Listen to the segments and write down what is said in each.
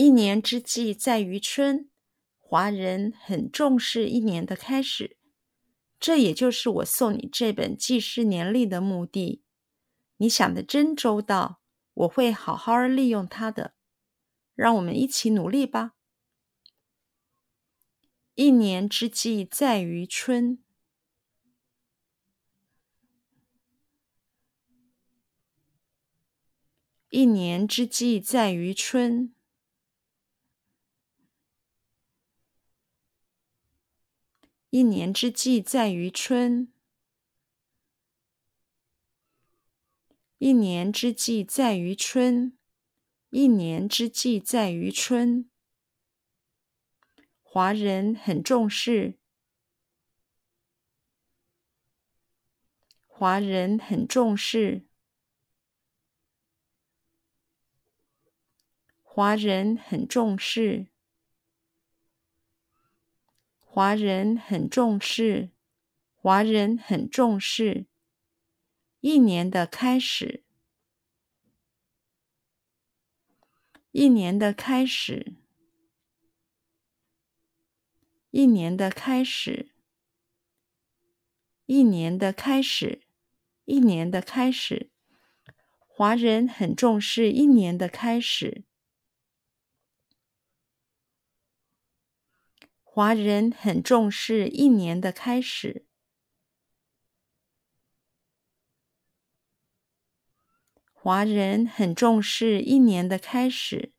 一年之计在于春，华人很重视一年的开始，这也就是我送你这本记事年历的目的。你想的真周到，我会好好利用它的。让我们一起努力吧。一年之计在于春，一年之计在于春。一年之计在于春，一年之计在于春，一年之计在于春。华人很重视，华人很重视，华人很重视。华人很重视，华人很重视一年的开始，一年的开始，一年的开始，一年的开始，一年的开始。华人很重视一年的开始。华人很重视一年的开始。华人很重视一年的开始。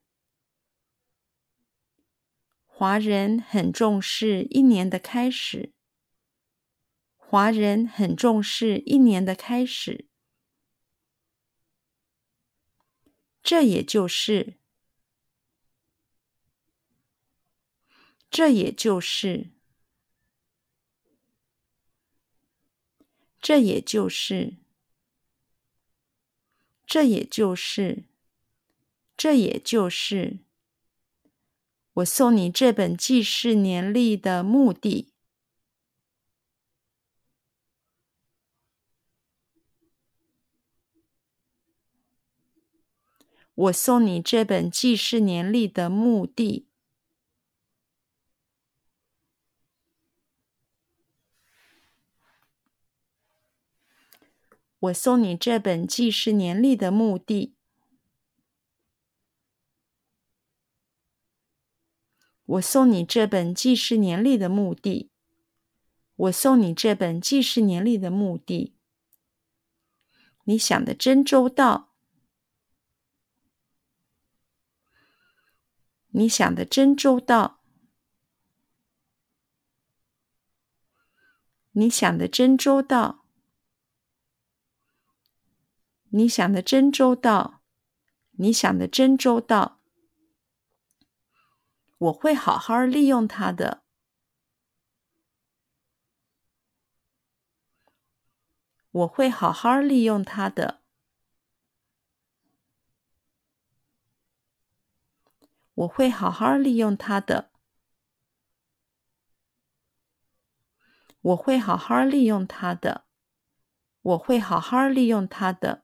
华人很重视一年的开始。华人很重视一年的开始。这也就是。这也就是，这也就是，这也就是，这也就是，我送你这本记事年历的目的。我送你这本记事年历的目的。我送你这本记事年历的目的。我送你这本记事年历的目的。我送你这本记事年历的目的。你想的真周到。你想的真周到。你想的真周到。你想的真周到，你想的真周到，我会好好利用它的，我会好好利用它的，我会好好利用它的，我会好好利用它的，我会好好利用它的。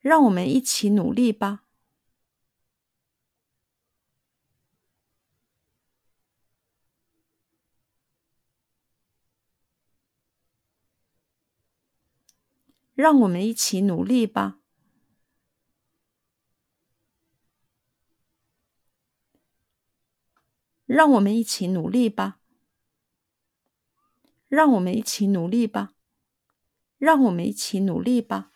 让我们一起努力吧！让我们一起努力吧！让我们一起努力吧！让我们一起努力吧！让我们一起努力吧！